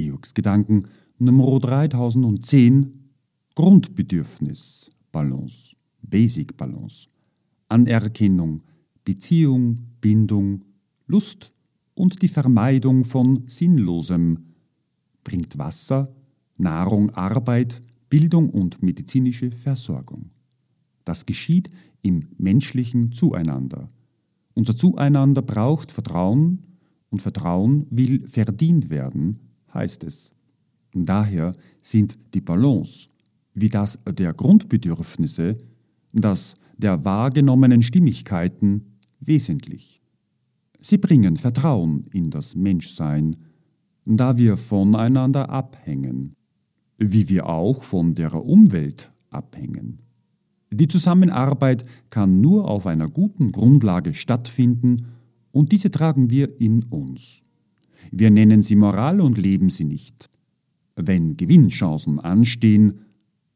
Georgs Gedanken Nummer 3010 Grundbedürfnis Balance, Basic Balance, Anerkennung, Beziehung, Bindung, Lust und die Vermeidung von Sinnlosem, bringt Wasser, Nahrung, Arbeit, Bildung und medizinische Versorgung. Das geschieht im menschlichen Zueinander. Unser Zueinander braucht Vertrauen und Vertrauen will verdient werden, heißt es. Daher sind die Balance wie das der Grundbedürfnisse, das der wahrgenommenen Stimmigkeiten wesentlich. Sie bringen Vertrauen in das Menschsein, da wir voneinander abhängen, wie wir auch von der Umwelt abhängen. Die Zusammenarbeit kann nur auf einer guten Grundlage stattfinden und diese tragen wir in uns. Wir nennen sie Moral und leben sie nicht. Wenn Gewinnchancen anstehen,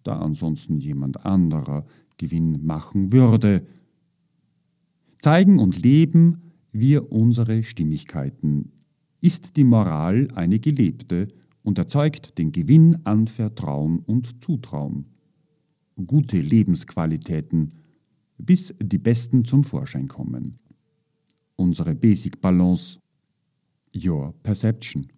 da ansonsten jemand anderer Gewinn machen würde, zeigen und leben wir unsere Stimmigkeiten. Ist die Moral eine gelebte und erzeugt den Gewinn an Vertrauen und Zutrauen. Gute Lebensqualitäten, bis die besten zum Vorschein kommen. Unsere Basic Balance Your Perception